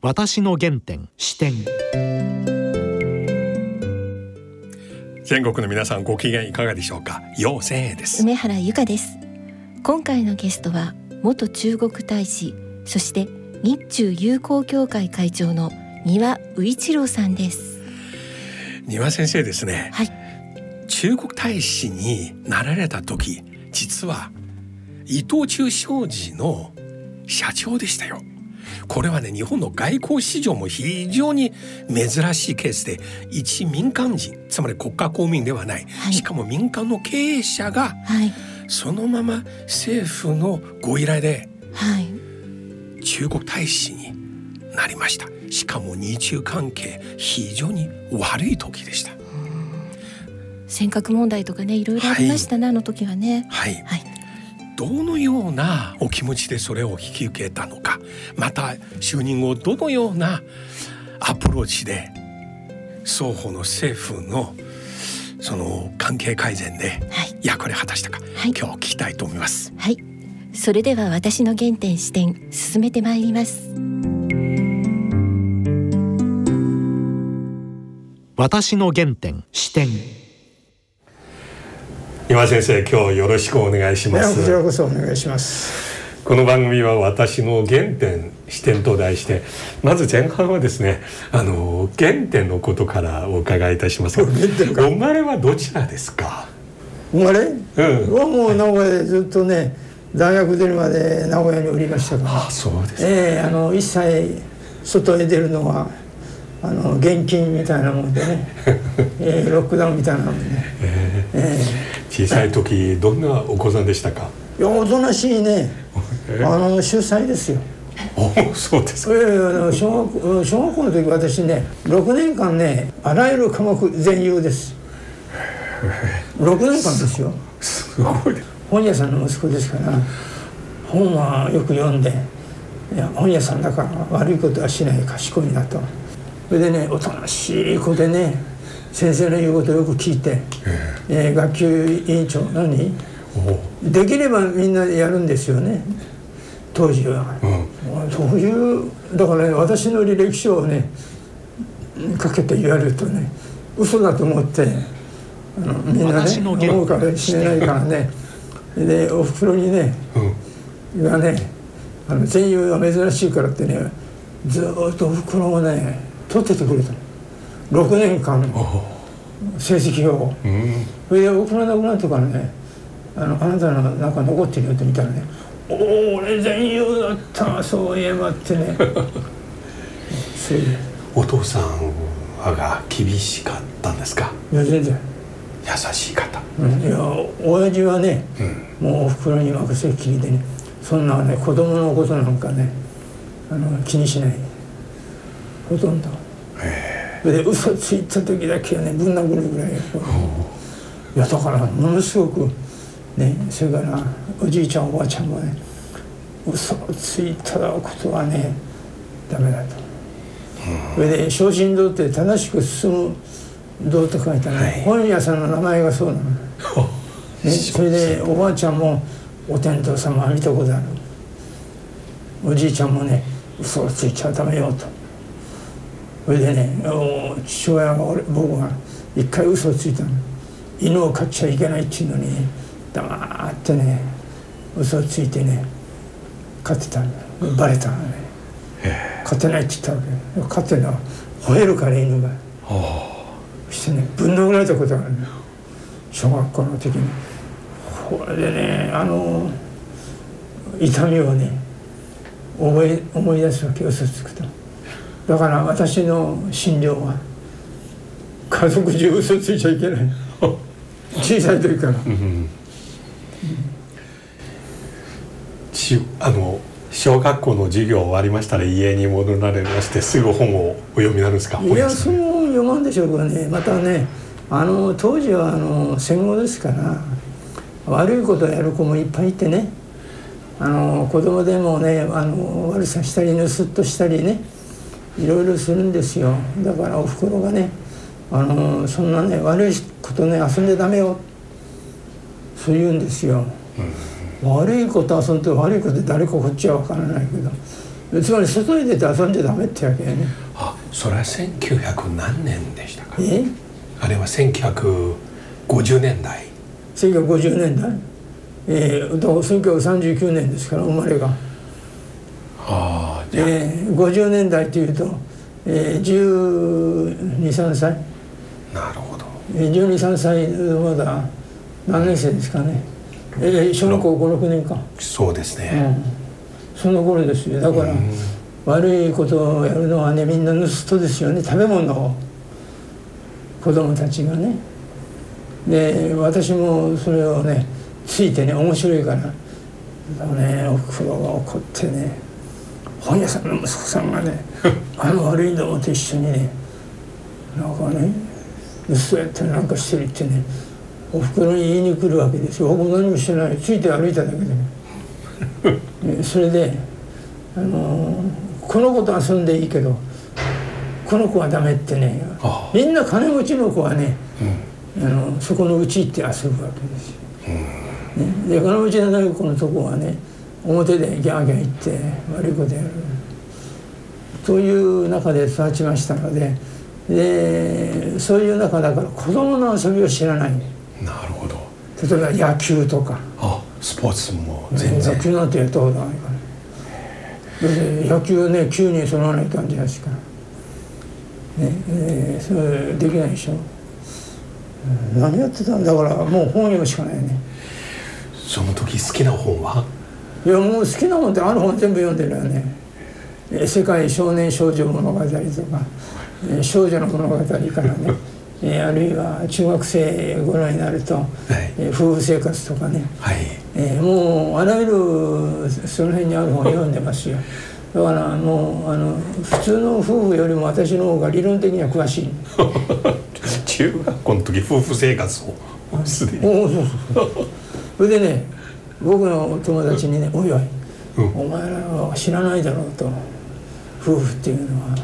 私の原点視点。全国の皆さんご機嫌いかがでしょうか？陽千恵です。梅原由香です。今回のゲストは元中国大使そして日中友好協会会長の丹羽宇一郎さんです。丹羽先生ですね、はい、中国大使になられた時実は伊藤忠商事の社長でしたよこれはね日本の外交史上も非常に珍しいケースで一民間人つまり国家公務員ではない、はい、しかも民間の経営者が、はい、そのまま政府のご依頼で、はい、中国大使になりました。しかも日中関係非常に悪い時でした。尖閣問題とかねいろいろありましたね、あの時はね。はい、はいどのようなお気持ちでそれを引き受けたのかまた就任後どのようなアプローチで双方の政府のその関係改善で役割を果たしたか、はい、今日聞きたいと思います。はい、それでは私の原点視点進めてまいります。私の原点視点。今先生今日よろしくお願いします。こちらこそお願いします。この番組は私の原点視点と題してまず前半はですねあの原点のことからお伺いいたしますお生まれはどちらですか？生まれ、うん、はもう名古屋でずっとね大学出るまで名古屋におりましたから。あそうですええー、あの一切外へ出るのはあの現金みたいなもんでね、えー、ロックダウンみたいなもんで。ね、え。ー、え。ー、小さい時どんなお子さんでしたか？いやおとなしいね、え？ー、あの秀才ですよ。おそうですか、えー、小学小学校の時私ね6年間ねあらゆる科目全優です。6年間ですよ。すごい。本屋さんの息子ですから本はよく読んでいや本屋さんだから悪いことはしない賢いなと。それでねおとなしい子でね先生の言うことをよく聞いて、えー、学級委員長何？できればみんなやるんですよね。当時は、うん、そういうだからね私の履歴書をねかけて言われるとね嘘だと思ってあのみんなね思うからしれないからね。でおふくろにね、うん、がねあの全員は珍しいからってねずっとおふくろをね取っててくれた6年間成績を、うん、それで僕の亡くなったからねあのあなたの中残ってるよって見たらね「おお俺全優だったそういえば」ってね。お父さんが厳しかったんですか？いや全然。優しい方、うん、いや親父はね、うん、もうおふくろに任せっきりでねそんなね子供のことなんかねあの気にしない。ほとんど。それで嘘ついた時だけはねぶん殴るぐらいいやだからものすごくねそれからおじいちゃんおばあちゃんもね嘘をついたことはねダメだと。それで昇進堂って正しく進む堂と書いたね、はい、本屋さんの名前がそうなの、ね、それでおばあちゃんもお天道様は見たことあるおじいちゃんもね嘘をついちゃダメよとそれでね父親が俺僕が一回嘘をついたの。犬を飼っちゃいけないっていうのに、黙ってね嘘をついてね飼ってたの。バレたのね。飼ってないって言ったわけ。飼ってるのは吠えるから犬が。そしてねぶん殴られたことがあるの。小学校の時に。これでねあの痛みをね覚え思い出すわけ。嘘つくと。だから私の診療は家族中嘘ついちゃいけない 小さい時から、うん、あの小学校の授業終わりましたら家に戻られましてすぐ本をお読みになるんですか？いやそう読まんでしょうけどね。またねあの当時はあの戦後ですから悪いことをやる子もいっぱいいてねあの子供でもねあの悪さしたり盗っとしたりねいろいろするんですよ。だからおふくろがねあのそんなね悪いことね遊んでダメよ。そう言うんですよ、うん、悪いこと遊んで悪いこと誰かこっちは分からないけど。つまり外に出て遊んじゃダメってわけやね。あそれは1900何年でしたか？え？あれは1950年代。1950年代？えー、だから1939年ですから生まれが、ああ、えー、50年代というと、えー、1 2 3歳。なるほど。1 2 3歳まだ何年生ですかね、えー、小学校56年か、そうですうね、ん、その頃ですよ。だから、うん。悪いことをやるのはねみんな盗人ですよね。食べ物を。子供たちがね。で私もそれをねついてね面白いからねおふくろが怒ってね本屋さんの息子さんがね あの悪いどもと一緒にねなんかね盗人やってなんかしてるってねおふくろに言いに来るわけですよ。僕何もしてない。ついて歩いただけで。ねでそれであのこの子と遊んでいいけどこの子はダメってねあみんな金持ちの子はね、あのそこのうち行って遊ぶわけですよ。ね、で金持ちの子のとこはね表でギャーギャー言って悪いことやる。という中で育ちましたのででそういう中だから子供の遊びを知らない。なるほど。例えば野球とか。あスポーツも全然。野球なんてやったことないから。野球ね9人揃わない感じですから。ねえーそれできないでしょ。うん何やってたんだからもう本読むしかないね。その時好きな本は？いやもう好きな本ってある本全部読んでるよね「えー世界少年少女物語」とか「えー少女の物語」からね。えーあるいは中学生頃になると、はい。えー夫婦生活とかね。はい。えーもうあらゆるその辺にある本を読んでますよ。だからもうあの普通の夫婦よりも私の方が理論的には詳しい。中学校の時夫婦生活を。すでに。それでね僕の友達にね「おいおい、うん。お前らは知らないだろう」と夫婦っていうのははい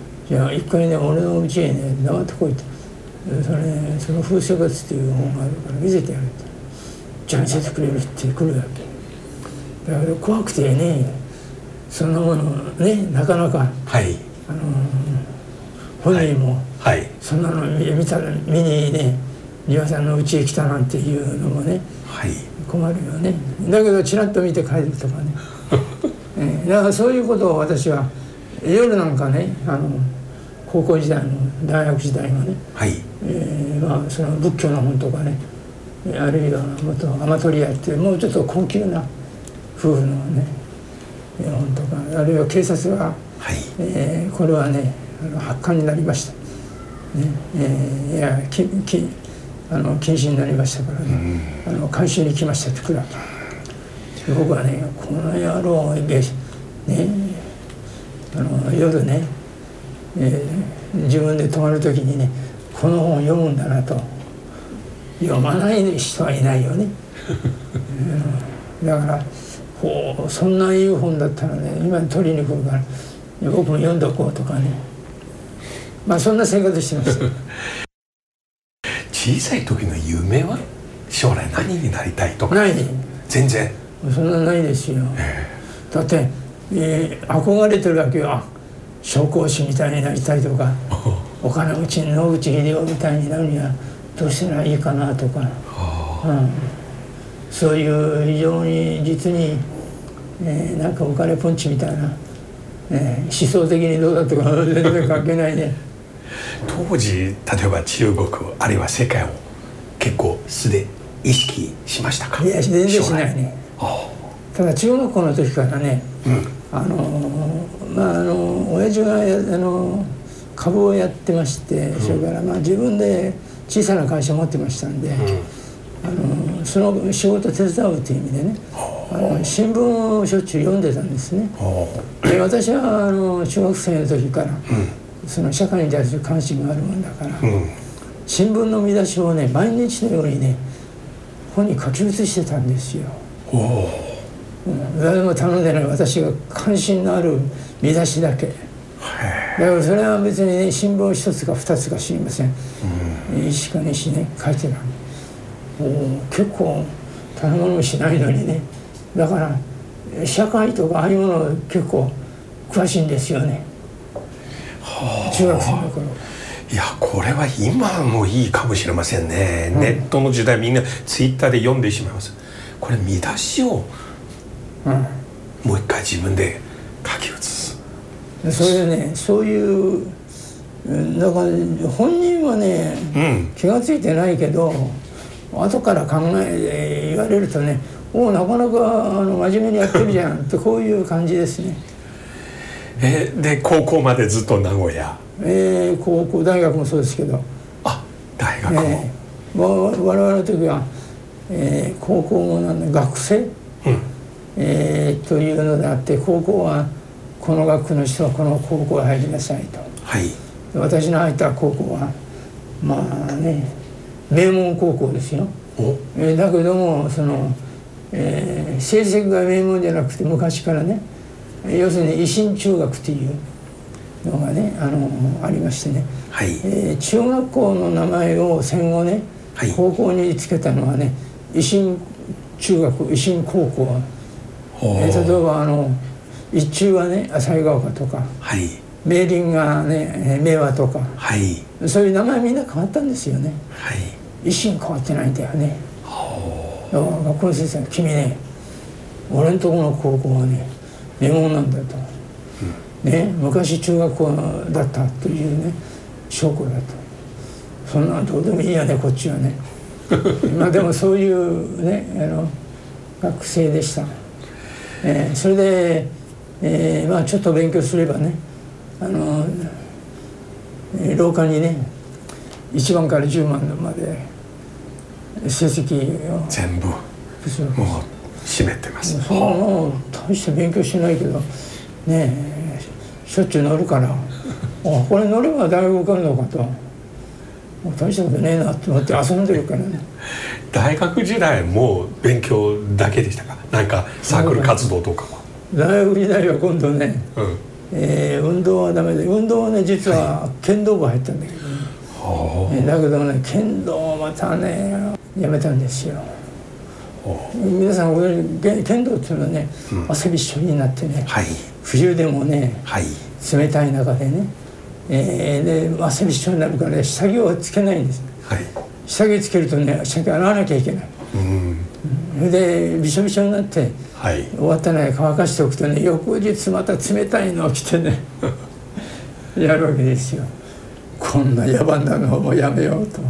「じゃあ一回ね俺の家へね黙ってこい」と「それその夫婦生活っていう本があるから見せてやる」と「じゃあ見せてくれる」って来るわけ。だけど怖くてねそんなものねなかなかはい。本人もはい。そんなの見たら見にね庭さんの家へ来たなんていうのもねはい困るよね。だけどちらっと見て帰るとかね、えーだからそういうことを私は夜なんかねあの高校時代の大学時代のね、はい。えーまあ、その仏教の本とかねえーあるいはもっとアマトリアっていうもうちょっと高級な夫婦のねえー本とかあるいは警察がはい。えーこれはね発刊になりました、ねえーいやききあの禁止になりましたからね、あの回収に来ましたって来るわ僕はねこの野郎げねあの夜ね、えー自分で泊まる時にねこの本を読むんだなと。読まない人はいないよね、うん。だからほうそんないい本だったらね今取りに来るから僕も読んどこうとかね。まあそんな生活してました小さい時の夢は将来何になりたいとかない。全然。そんなないですよ。だって、えー憧れてるわけよ。あ紹興酒みたいになりたいとか お金持ち野口英世みたいになるにはどうしたらいいかなとか、うん、そういう非常に実に、えーなんかお金ポンチみたいな、えー思想的にどうだとか全然関係ないね 当時例えば中国あるいは世界を結構素で意識しましたか？いや全然しない。ねあただ中学校の時からねあうん。あのまああの親父がやあの株をやってましてそれからまあ自分で小さな会社を持ってましたんで、あのその仕事を手伝うという意味でねあ。の新聞をしょっちゅう読んでたんですね。おで私はあの中学生の時から、その社会に対する関心があるもんだから、うん。新聞の見出しをね毎日のようにね本に書き写してたんですよ。うん。誰も頼んでない。私が関心のある見出しだけ。だからそれは別にね新聞一つか二つか知りません、一か二しね書いてたおお結構頼むもしないのにね。だから社会とかああいうものを結構詳しいんですよね中学生の頃。いやこれは今もいいかもしれませんね、うん、ネットの時代みんなツイッターで読んでしまいます。これ見出しを、うん、もう一回自分で書き写す。それでねそういうだから本人はね、うん、気が付いてないけど後から考え言われるとねおおなかなかあの真面目にやってるじゃんってこういう感じですね。えで高校までずっと名古屋？えー、高校大学もそうですけど。あ大学も、えー、我々の時は、えー、高校もなんだ学生、うん。えー、というのであって高校はこの学区の人はこの高校へ入りなさいと、はい、私の入った高校はまあね名門高校ですよ、えー、だけどもその、えー、成績が名門じゃなくて昔からね要するに維新中学というのがねあのありましてね、はい。えー、中学校の名前を戦後ね、はい、高校につけたのはね維新中学維新高校、えー、例えばあの一中はね浅井ヶ丘とか、はい、明林がね明和とか、はい、そういう名前みんな変わったんですよね、はい、維新変わってないんだよね。学校の先生が「君ね俺んとこの高校はね名門なんだ」と。ね、昔中学校だったというね証拠だと。そんなどうでもいいやねこっちはね。まあでもそういうねあの学生でした、えー、それで、えー、まあちょっと勉強すればねあの、えー、廊下にね1番から10番まで成績を全部もう占めてます。そもう大して勉強しないけどねえしょっちゅう乗るから あこれ乗れば大学受かるのかと。大したことねえなと思って遊んでるからね。大学時代も勉強だけでしたか？なんかサークル活動とかは。大学時代は今度ね、うん。えー、運動はダメで運動はね実は剣道部入ったんだけどね、だけどね剣道またねやめたんですよ皆さん剣道っていうのはね、うん、汗びっしょりになってね、はい。冬でもね、はい、冷たい中でね、えー、で汗びっしょになるからね下着をつけないんです、はい、下着つけるとね下着洗わなきゃいけない、うん、でびしょびしょになって、はい、終わったね乾かしておくとね翌日また冷たいのを着てね やるわけですよ。こんな野蛮なのをもうやめようと。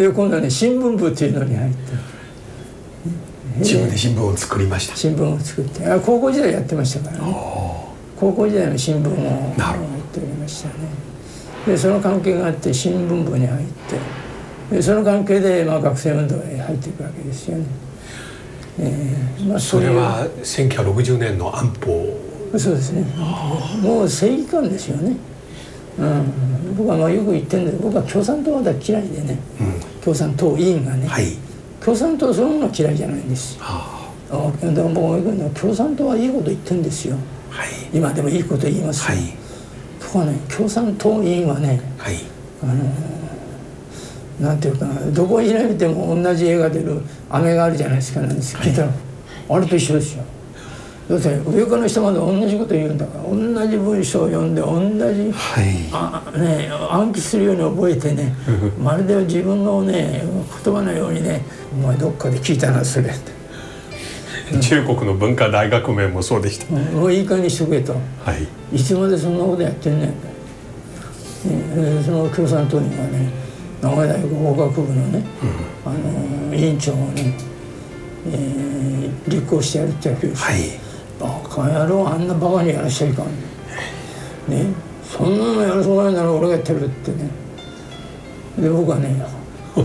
で今度はね新聞部っていうのに入って。自分で新聞を作りました。新聞を作ってあ高校時代やってましたからね。高校時代の新聞をやっておりましたね。でその関係があって新聞部に入ってでその関係でまあ学生運動へ入っていくわけですよね、えーまあ、それは1960年の安保。そうですね。もう正義感ですよね。うん、僕はまあよく言ってるんで僕は共産党は嫌いでね、うん、共産党委員がね、はい共産党そのものは嫌いじゃないんです、はあ、でも僕は共産党はいいこと言ってるんですよ、はい、今でもいいこと言います。よ、はい、ところがね共産党委員はね、はい、あのなんていうかどこに見ても同じ絵が出る飴があるじゃないですかなんです聞いたら、あれと一緒ですよだって上から下まで同じこと言うんだから同じ文章を読んで同じ、はい、あね、暗記するように覚えてね まるで自分のね言葉のようにね「お前どっかで聞いたなそれ」って。中国の文化大学名もそうでした、もういい加減にしとけと、はい、いつまでそんなことやってんねんと、ね、その共産党員はね名古屋大学法学部のね、うん、あの委員長をね、えー、立候補してやるってわけですはいバカ野郎あんなバカにやらしちゃいかんね。そんなのやらそうないなら俺がやってるってね。で僕はね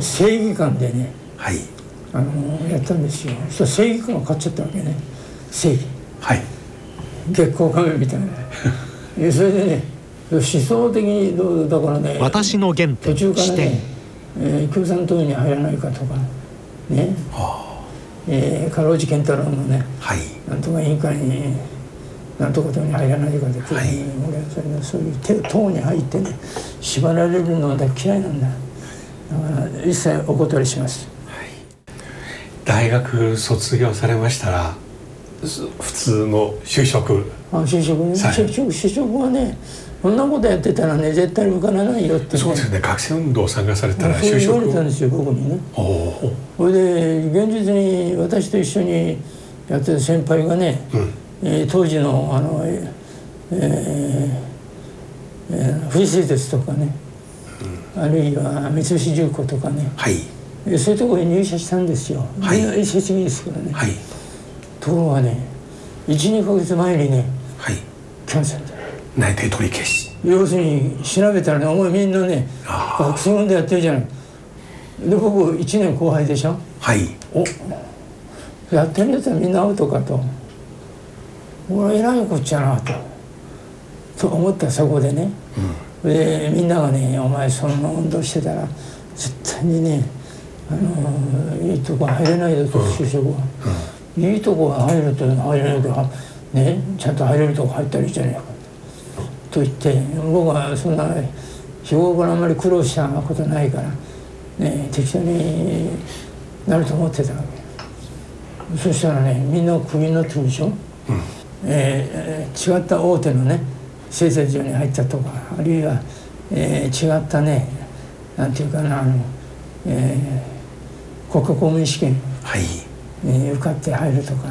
正義感でね、はい、あのやったんですよ。そ正義感が勝っちゃったわけね。正義。はい。月光仮面みたいな。それでね思想的にどうだからね私の原点途中からね、えー、共産党に入らないかとかね、はあえー、かろうじ健太郎のね、はい、なんとか委員会になんとか党に入らないかで、はい、俺はそれそういう党に入ってね縛られるのは嫌いなんだ。だから一切お断りします、はい、大学卒業されましたら普通の就職。あ就職ね。就職就職はねそんなことやってたらね絶対受からないよって、ね、そうですね。学生運動参加されたら就職。言われたんですよ僕にねそれで現実に私と一緒にやってた先輩がね、うん、えー、当時のあのえー、えー、富士製鉄とかね、うん、あるいは三菱重工とかね、はい、そういうところに入社したんですよ、はい、設備ですからね、はい、ところがね12か月前にね、はい、キャンセル内定取り消し。要するに調べたらねお前みんなね学生運動やってるじゃないで僕1年後輩でしょ？はい。おやってるやつはみんなアウトかと。俺偉いこっちゃなと。と思ったそこでね、うん、でみんながね「お前そんな運動してたら絶対にねあのいいとこ入れないよと就職は、うん、いいとこが入ると入れないとねちゃんと入れるとこ入ったらいいじゃないか。と言って僕はそんな日頃からあんまり苦労したことないから、ね、適当になると思ってたわけそしたらねみんなクビになってるでしょ、うん、えー、違った大手のね製鉄所に入ったとかあるいは、えー、違ったねなんていうかなあの、えー、国家公務員試験、はい。えー、受かって入るとか、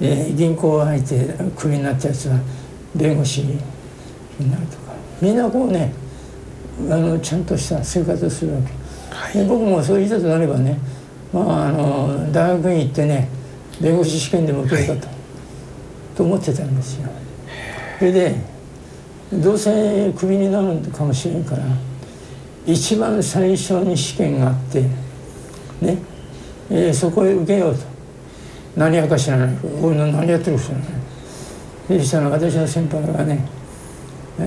えー、銀行入ってクビになったやつは弁護士になるとか。みんなこうねあのちゃんとした生活をするわけ、はい、僕もそういう人となればね、まあ、あの大学に行ってね弁護士試験でも受けるかと、はい、と思ってたんですよ。それでどうせクビになるかもしれんから一番最初に試験があってね、えー、そこへ受けようと。何やか知らない。俺の何やってるか知らない。そしたら私の先輩がねあ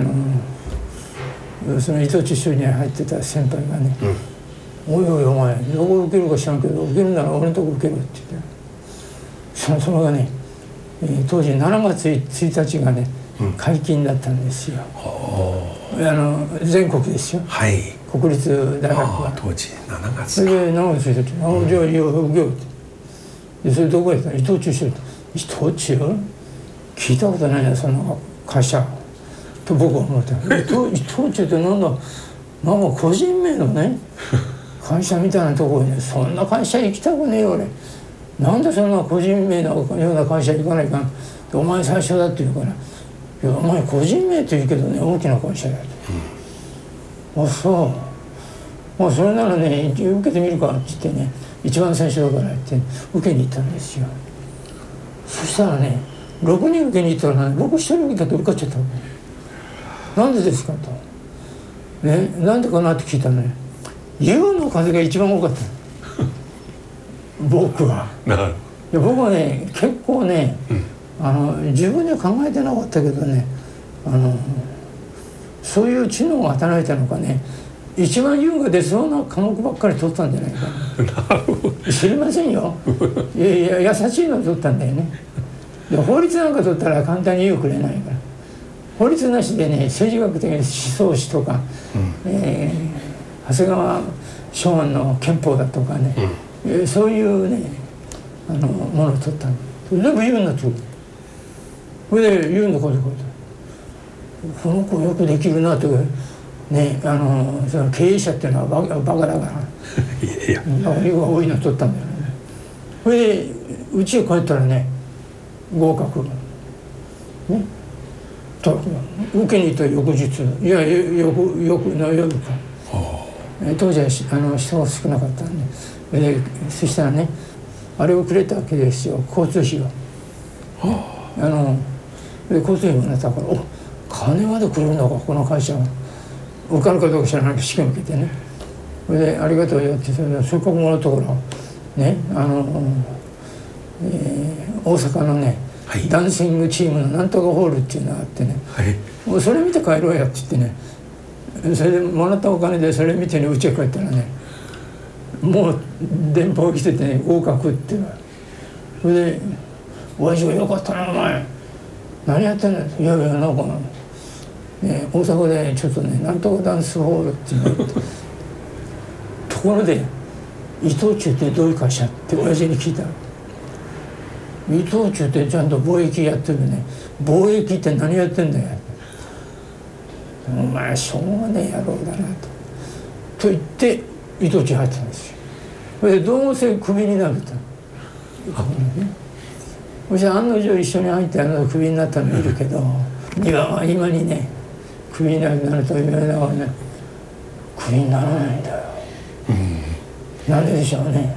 のその伊藤忠商に入ってた先輩がね「うん、おいおいお前どこ受けるか知らんけど受けるなら俺のとこ受けろ」って言って。そのそれがね、えー、当時7月1日がね、うん、解禁だったんですよ。あの全国ですよ、はい、国立大学は。当時7月それで7月1日「あ、うん、じゃあいいよ受けよう」って。でそれどこやった？ら伊藤忠商伊藤忠？聞いたことないなその会社。と僕は思った。伊藤伊藤忠ってなんだ？なんか個人名のね 会社みたいなところに、ね、そんな会社行きたくねえよ俺。なんでそんな個人名のような会社行かないかんお前最初だって言うから「いやお前個人名って言うけどね大きな会社だ」と、うん、あそう。まあそれならね受けてみるかって言ってね一番最初だからって受けに行ったんですよ。そしたらね6人受けに行ったらね僕一人受けたと受かっちゃったなんでですかと。ね、なんでかなって聞いたらね湯の風が一番多かった。僕は。いや僕はね結構ね、うん、あの自分では考えてなかったけどねあのそういう知能が働いたのかね一番優が出そうな科目ばっかり取ったんじゃないか。な知りませんよ。いやいや優しいの取ったんだよね。で法律なんか取ったら簡単に優くれないから。法律なしでね政治学的思想史とか、うん、えー、長谷川昭安の憲法だとかね、うん、そういうねあのものを取ったのそれでも言うんだとそれで言うんだこれこれこの子よくできるなとねあのその経営者っていうのはバカバカだからいやいや多いの取ったんだよねそれでうちへ帰ったらね合格ねと受けに行った翌日いやよくよくな夜か当時はあの人が少なかったんで。でそしたらねあれをくれたわけですよ交通費を。ね、あので交通費もらったからお金までくれるのかこの会社は受かるかどうか知らないけど試験受けてね。それで「ありがとうよ」ってそれでせっかくもらったからねあの、えー、大阪のねはい、ダンシングチームのなんとかホールっていうのがあってね、はい、もうそれ見て帰ろうやって言ってねそれでもらったお金でそれ見てねうちへ帰ったらねもう電報来ててね合格ってそれで「親父がよかったなお前。何やってんだ」いやいやなんか、ね、大阪でちょっとねなんとかダンスホールっていうのがあって。ところで伊藤忠ってどういう会社って親父に聞いた。伊藤忠ってちゃんと貿易やってるね。貿易って何やってんだよ。お前しょうがねえ野郎だなと。と言って伊藤忠入ったんですよ。それでどうせクビになると。そして案の定一緒に入ってあのクビになったのいるけど庭は今にねクビになると言われながらねクビにならないんだよ、うん、なんででしょうね。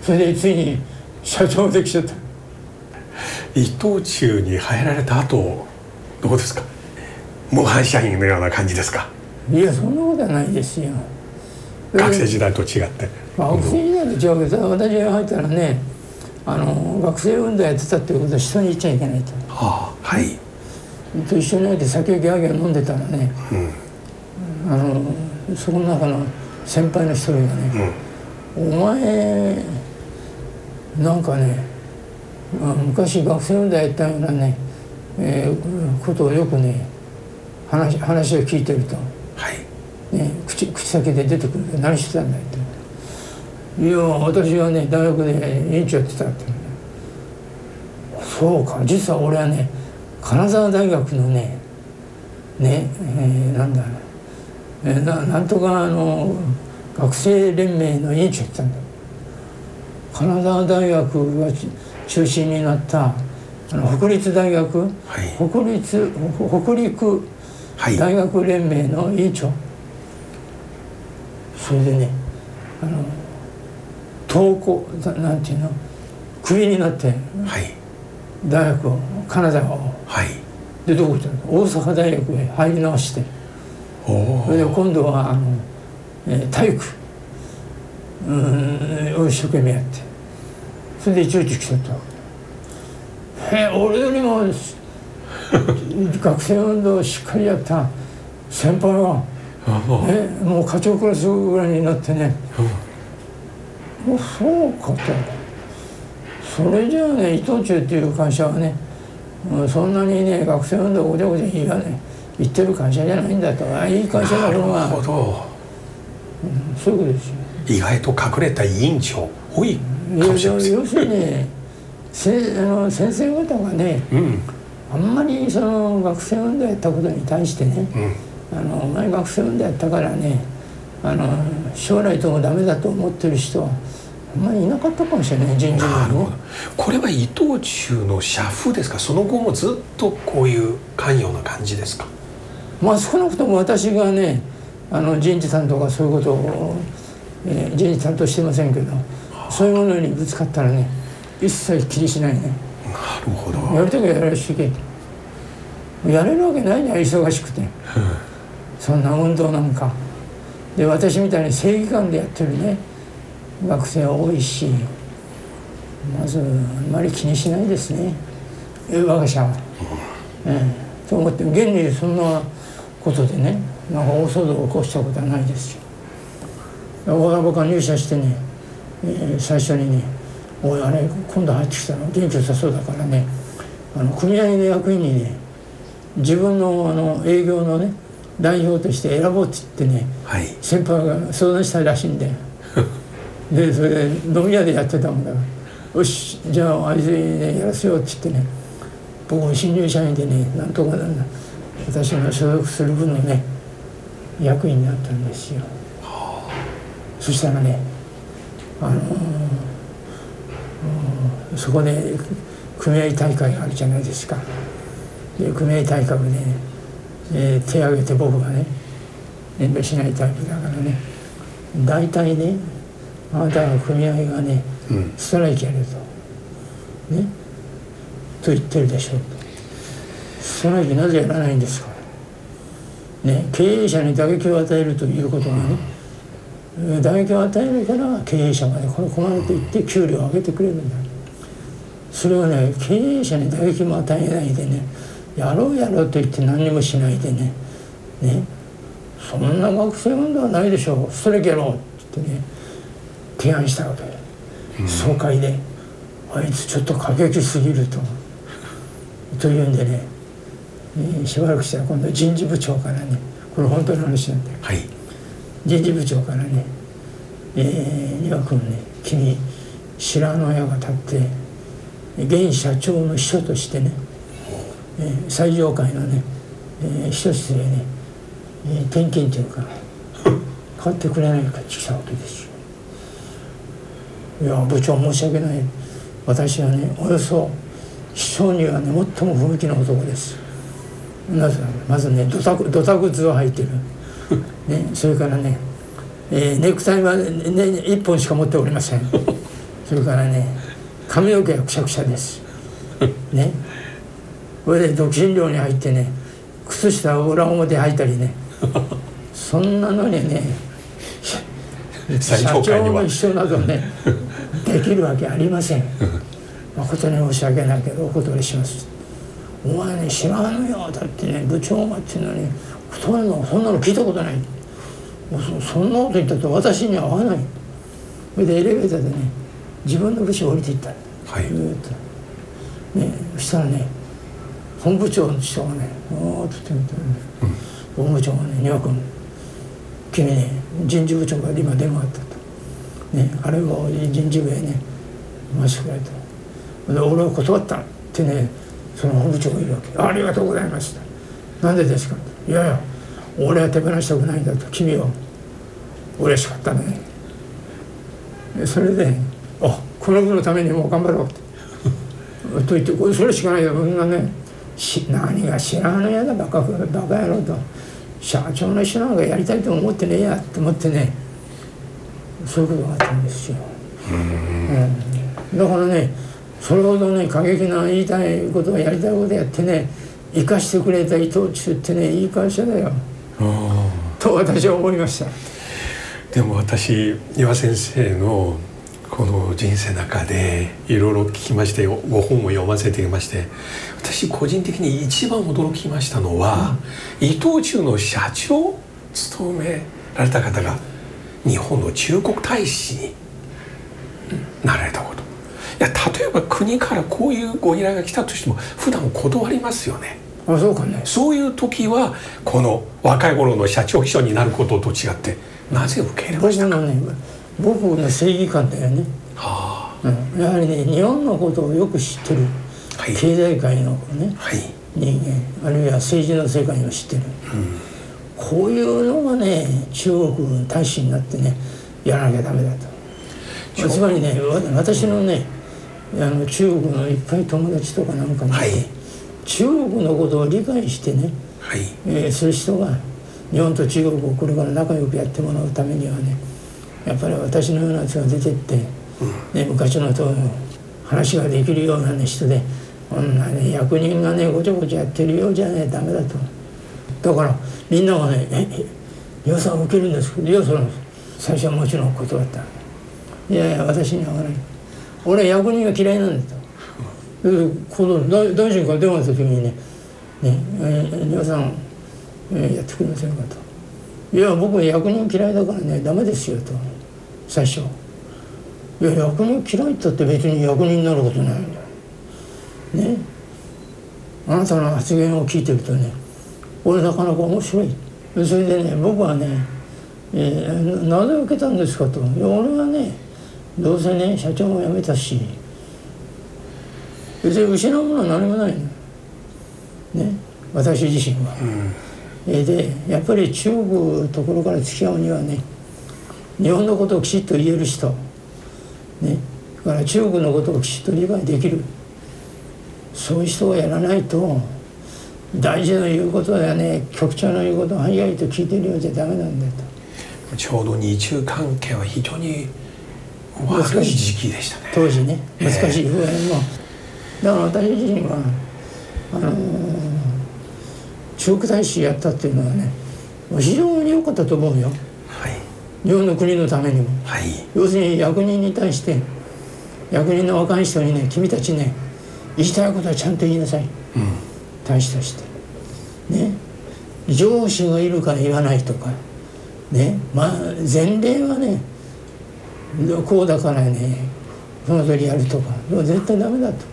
それでついに社長できちゃった。伊藤忠に入られた後どうですか？模範社員のような感じですか？いやそんなことはないですよ。学生時代と違って。学生時代と違うけど私が入ったらねあの学生運動やってたってことは人に言っちゃいけないと、はあ、はい。と一緒に入って酒をギャーギャー飲んでたらね、うん、あのそこの中の先輩の一人がね、うん、お前なんかね昔学生運動やったようなね、えー、ことをよくね話話を聞いてると、はい。ね、口口先で出てくる。何してたんだよって「いや私はね大学で院長やってた」って。そうか。実は俺はね金沢大学のねね、えー、なんだ、えー、ななんとかあの学生連盟の委員長やってたんだ。金沢大学が中心になったあの北立大学、はい、北立北陸大学連盟の委員長、はい、それでねあの登校なんていうの？クビになって、はい、大学を金沢を、はい、でどこ行ったの？大阪大学へ入り直して。それで今度はあの、えー、体育。うんを一生懸命やって。それで一応来ちゃったへえ俺よりも学生運動をしっかりやった先輩が、えもう課長クラスぐらいになってね、もうそうかと。それじゃあね伊藤忠っていう会社はねそんなにね学生運動ごちゃごちゃ言わね言ってる会社じゃないんだと。ああいい会社だろうが、うん、そういうことですよ。意外と隠れた委員長多いかもしれません要するにせあの先生方がね、うん、あんまりその学生運動やったことに対してね、うん、あのお前学生運動やったからねあの将来ともダメだと思ってる人はあんまりいなかったかもしれない人事にねこれは伊藤忠の社風ですか？その後もずっとこういう関与な感じですか？まあ少なくとも私がねあの人事担当がそういうことを、えー、人事担当してませんけどそういうものにぶつかったらね一切気にしないね。なるほど。やる時はやらしてけやれるわけないじゃん忙しくて。そんな運動なんか。で私みたいに正義感でやってるね。学生は多いし。まずあんまり気にしないですね。我が社は。ええ。と思って現にそんなことでねなんか大騒動を起こしたことはないですよ。僕は入社してね、えー、最初にね「おいあれ今度入ってきたの？元気良さそうだからね。あの組合の役員にね自分のあの営業のね代表として選ぼうって言ってね、はい、先輩が相談したらしいん ででそれで飲み屋でやってたもんだから。よしじゃああいつにねやらせようって言ってね僕も新入社員でねなんとかなんだ。私の所属する分のね役員になったんですよ。そしたらねあのー、そこで組合大会があるじゃないですか。で組合大会で、ね、えー、手を挙げて僕がね遠慮しないタイプだからね。大体ねあなたの組合がね、うん、ストライキやると。ね？と言ってるでしょう。ストライキなぜやらないんですか。ね？経営者に打撃を与えるということがね、うん、打撃を与えるから経営者がねこれ困ると言って給料を上げてくれるんだそれをね経営者に打撃も与えないでねやろうやろうと言って何にもしないでねねそんな学生運動はないでしょう。ストライキやろうって言ってね提案したわけ、うん、総会であいつちょっと過激すぎると。というんでね、えー、しばらくしたら今度人事部長からねこれ本当の話なんだよ、はい、人事部長からね「えー、岩君ね君白の親が立って現社長の秘書としてね、えー、最上階のね、えー、秘書室へね、えー、転勤というか買ってくれないかって来たわけですよ。いや部長申し訳ない。私はねおよそ秘書にはね最も不向きな男です。なぜまずねドタドタ靴を履いてる、ね、それからね、えー、ネクタイは、ね、1本しか持っておりません。それからね髪の毛はくしゃくしゃです。ね。それで独身寮に入ってね靴下を裏表履いたりね。そんなのにね社長の秘書などねできるわけありません。誠に申し訳ないけどお断りします。お前ね知らんのよだってね部長がっていうのにそんなのそんなの聞いたことない。そそんなこと言ったと私には合わない。それでエレベーターでね自分の部署降りていった。はい。ねそしたらね本部長の人がねおーっとってみて、ね、うん、本部長がね「丹羽君君ね人事部長から今電話あった」と。ね、あれを人事部へね回してくれとで俺は断ったってねその本部長がいるわけ「ありがとうございました」「なんでですか?」いやいや俺は手放したくないんだ」と「君は嬉しかったね」それで「あこの分のためにもう頑張ろう」って。と言ってこれそれしかないよみんなね。し何が知らんのやだバカバカ野郎と。社長の人なんかやりたいと思ってねえやって思ってね。そういうことがあったんですよ。うん、だからねそれほどね過激な言いたいことやりたいことやってね生かしてくれた伊藤忠ってねいい会社だよ。と私は思いました。でも私岩先生のこの人生の中でいろいろ聞きましてご本を読ませていまして私個人的に一番驚きましたのは、うん、伊藤忠の社長を務められた方が日本の中国大使になられたこと。いや例えば国からこういうご依頼が来たとしても普段断りますよね。あそうかね。そういう時はこの若い頃の社長秘書になることと違ってなぜ受け入れましたか？ね僕の正義感だよね、はあ。うん、やはりね日本のことをよく知ってる、はい、経済界のね、はい、人間。あるいは政治の世界を知ってる、うん。こういうのがね中国大使になってねやらなきゃダメだと。つまりね私のねあの中国のいっぱい友達とかなんかも、はい、中国のことを理解してね、はい。えー、する人が日本と中国をこれから仲良くやってもらうためにはねやっぱり私のようなやつが出てって、うん、ね、昔のと話ができるような、ね、人でこんなね役人がねごちゃごちゃやってるようじゃねダメだと。だからみんながね「え予算を受けるんです。けどいやそれ最初はもちろん断った。いやいや私には合わない。俺は役人が嫌いなんだと。この大大臣から電話した時にね「ねえ皆さん、えやってくれませんか」と「いや僕役人嫌いだからねダメですよ」と。最初「いや役人嫌いったって別に役人になることないんだよ」ね。あなたの発言を聞いてるとね俺なかなか面白い。それでね僕はね、えー、なぜ受けたんですかと。俺はねどうせね社長も辞めたし別に失うものは何もないの。ね。私自身は、うん、でやっぱり中国ところから付き合うにはね日本のことをきちっと言える人ねだから中国のことをきちっと理解できるそういう人をやらないと大臣の言うことやね局長の言うことをはやりと聞いてるようじゃダメなんだと。ちょうど日中関係は非常に悪い時期でしたね。当時ね難しい不安も、だから私自身はあのー、中国大使やったっていうのはね非常に良かったと思うよ、はい、日本の国のためにも、はい、要するに役人に対して役人の若い人にね君たちね言いたいことはちゃんと言いなさい、うん。大使として。ね。上司がいるから言わないとか。ね。まあ前例はねこうだからねその通りやるとか。絶対ダメだと。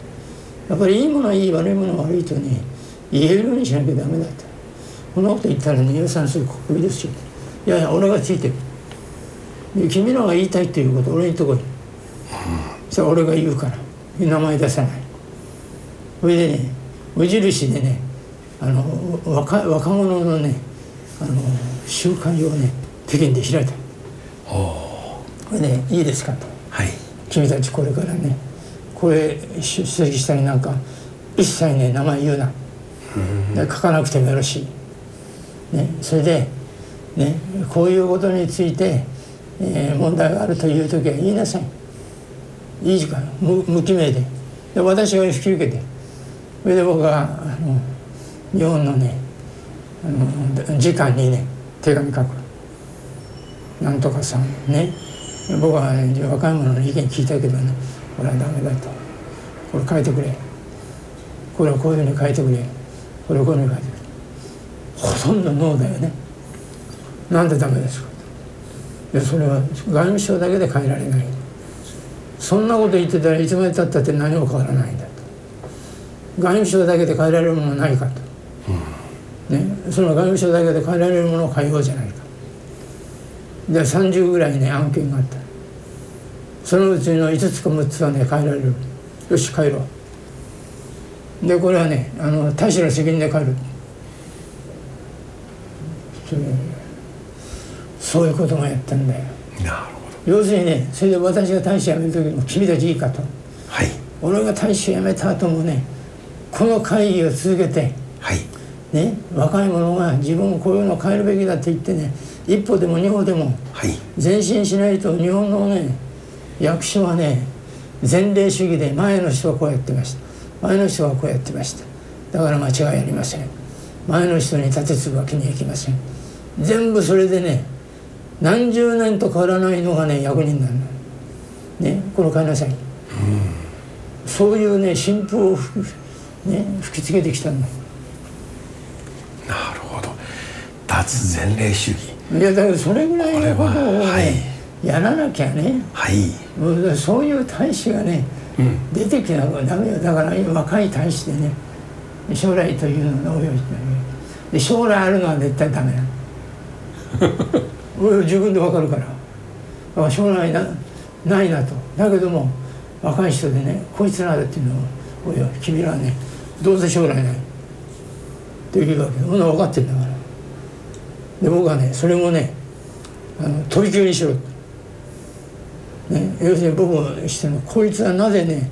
やっぱりいいものはいい悪いものは悪いとね言えるようにしなきゃダメだとこんなこと言ったらね予算する国ですよ。いやいや俺がついてる。君のが言いたいっていうこと俺にとこに、うん、それ俺が言うから。名前出さない。それでね無印でねあの若若者のねあの集会をね北京で開いた。これねいいですかと。はい。君たちこれからねこれ出席したりなんか一切ね名前言うな。で書かなくてもよろしい、ね、それで、ね、こういうことについて、えー問題があるという時は言いなさい。いい時間。無無記名で。で私が引き受けて。それで僕があの日本のねあの時間にね手紙書く。なんとかさん。ね。僕は、ね、若い者の意見聞いたけどねこれはダメだと。これ変えてくれ。これをこういうふうに変えてくれ。これをこういうふうに変えてほとんどノーだよね。なんでダメですかでそれは外務省だけで変えられない。そんなこと言ってたらいつまでたったって何も変わらないんだと。外務省だけで変えられるものはないかと、ね、その外務省だけで変えられるものを変えようじゃないか。で30ぐらいね案件があった。そのうちの5つか6つはね変えられる。よし帰ろ。うでこれはねあの大使の責任で帰る。そういうこともやったんだよ。なるほ要するにねそれで私が大使辞める時も君たちいいかと。どはい。俺が大使辞めた後もねこの会議を続けてはい。ね若い者が自分こういうのを変えるべきだって言ってね一歩でも二歩でもはい。前進しないと日本のね役所はね前例主義で前の人はこうやってました前の人はこうやってました。だから間違いありません。前の人に立てつくわけにはいきません。全部それでね何十年と変わらないのがね役人なんだ。ねこれ変えなさい、そういうね新風を吹き,、ね、吹きつけてきたんだ。なるほど。脱前例主義。いやだけどそれぐらいのことをね、ははい。やらなきゃね。はい。そういう大使がね、うん。出てきなきゃダメよ。だから今若い大使でね将来というのを応用してで将来あるのは絶対ダメ。俺は自分で分かるから。だから将来なないなと。だけども若い人でねこいつらだっていうのを「おい君らはねどうせ将来ない」って言うわけ。そんな分かってんだから。で僕はねそれもねあの飛び級にしろね、要するに僕がしてのこいつはなぜね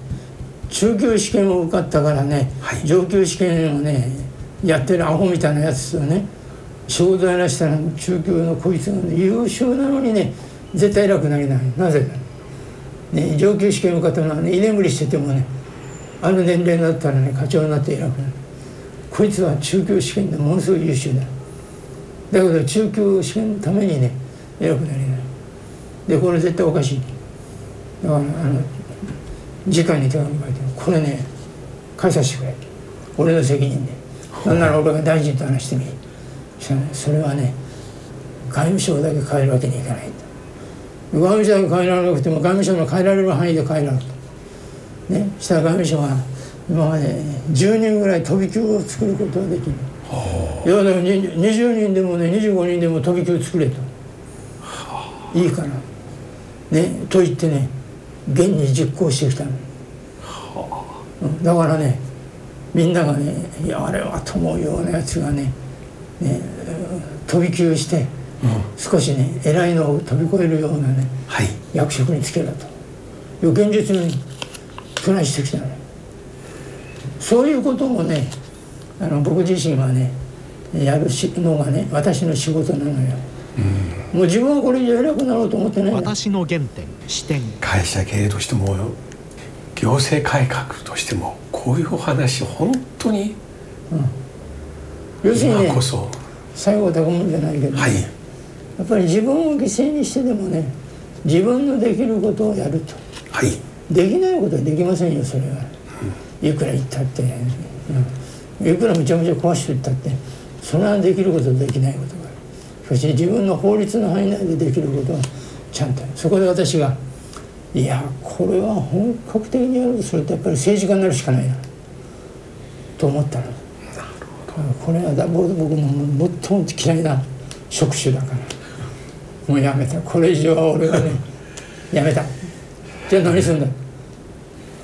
中級試験を受かったからね、はい。上級試験をねやってるアホみたいなやつとね仕事やらしたら中級のこいつが、ね、優秀なのにね絶対偉くなれないなぜだ、ね、上級試験を受かったのはね居眠りしててもねある年齢になったらね課長になって偉くなる。こいつは中級試験でものすごい優秀だ。だけど中級試験のためにね偉くなれない。でこれ絶対おかしいだからあの直に手紙書いてこれね返させてくれ俺の責任で。なんなら俺が大臣と話してみ。そそれはね外務省だけ変えるわけにいかないと。外務省だけ変えられなくても外務省の変えられる範囲で変えられると。ねしたら外務省は今まで10人ぐらい飛び級を作ることができる。いやだからに20人でもね25人でも飛び級作れと。いいから。ねと言ってね現に実行してきたの、うんだからねみんながねいやあれはと思うようなやつがねね飛び級して少しね偉いのを飛び越えるようなねはい。役職につけろと。いう現実にプランしてきたの。そういうことをねあの僕自身はねやるしのがね私の仕事なのよ、もう自分はこれ以上偉くなろうと思ってない私の原点視点。会社経営としても行政改革としてもこういうお話本当に要するにね今こそ。最後だもんじゃないけど、はい。やっぱり自分を犠牲にしてでもね自分のできることをやると。はい。できないことはできませんよそれは、いくら言ったって、うん。いくらむちゃむちゃ壊して言ったって。それはできることとできないことそして自分の法律の範囲内でできることはちゃんとそこで私がいやこれは本格的にやるとするとやっぱり政治家になるしかないなと思ったの。これはだ僕僕の最も嫌いな職種だから。もうやめた。これ以上は俺はね やめた。じゃあ何するんだ。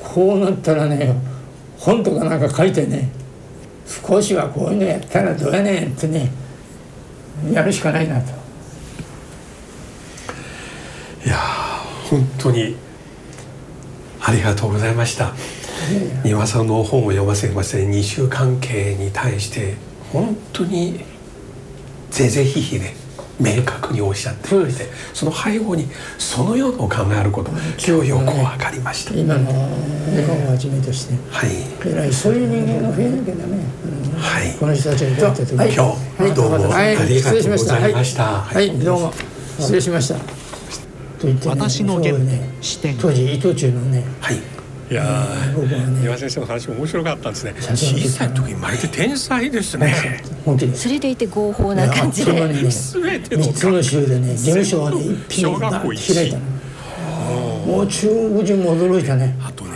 こうなったらね本とかなんか書いてね少しはこういうのやったらどうやねんってねやるしかないなと。いや本当にありがとうございました。丹羽さんの本を読ませまして二週関係に対して本当にぜぜひひで明確におっしゃってくれてその背後にそのようなお考えあること今日よく分かりました。今の日本をはじめとしてはい。えらいそういう人間が増えなきゃダメ、うんはい。この人たちが出会った時。に、今日どうも。ありがとうございました。はい、はい。どうも。失礼しました。と言ってね私の原点当時伊藤忠のねはいいやー僕はね丹羽先生の話面白かったんですね。写真小さい時まれて天才ですね。本気ですそれでいて合法な感じで。にね全ての三つの州でね事務所がね小学校一。開いた。のもう中国人も驚いたね。あとね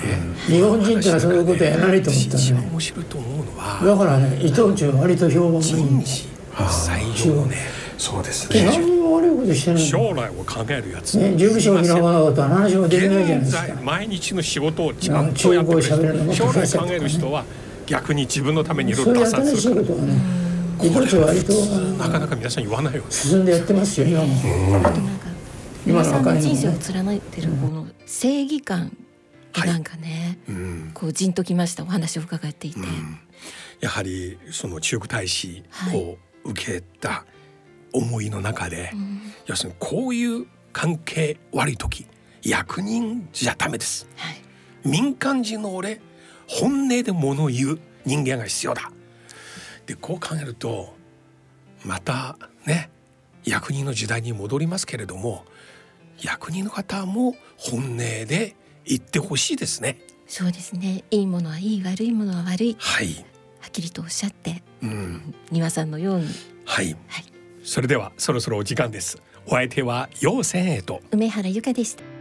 日本人ってのはそういうことやらないと思ったね番面白いと思うのはだからね伊藤忠は割と評判がいいんです人事採用のねそうですねことしてないの将来を考えるやつ。ね、事務所をなかったら話もできないじゃない現ですか。在毎日の仕事をちゃんとやってる人将来考える人は逆に自分のためにいろいろ打算するからいことは割となかなか皆さん言わないよね。進んでやってますよ今も。今皆さんのの若い人生を貫いてるこの正義感がなんかね、うん。こうじんときましたお話を伺っていて、やはりその中国大使はい。を受けた思いの中で、要するにこういう関係悪い時役人じゃダメです。はい、民間人の俺本音で物を言う人間が必要だ。でこう考えるとまたね役人の時代に戻りますけれども役人の方も本音で言ってほしいですね。そうですね。いいものはいい悪いものは悪い。はい、はっきりとおっしゃってうん、丹羽さんのように。はい。はいそれではそろそろお時間です。お相手は陽線へと。梅原由香でした。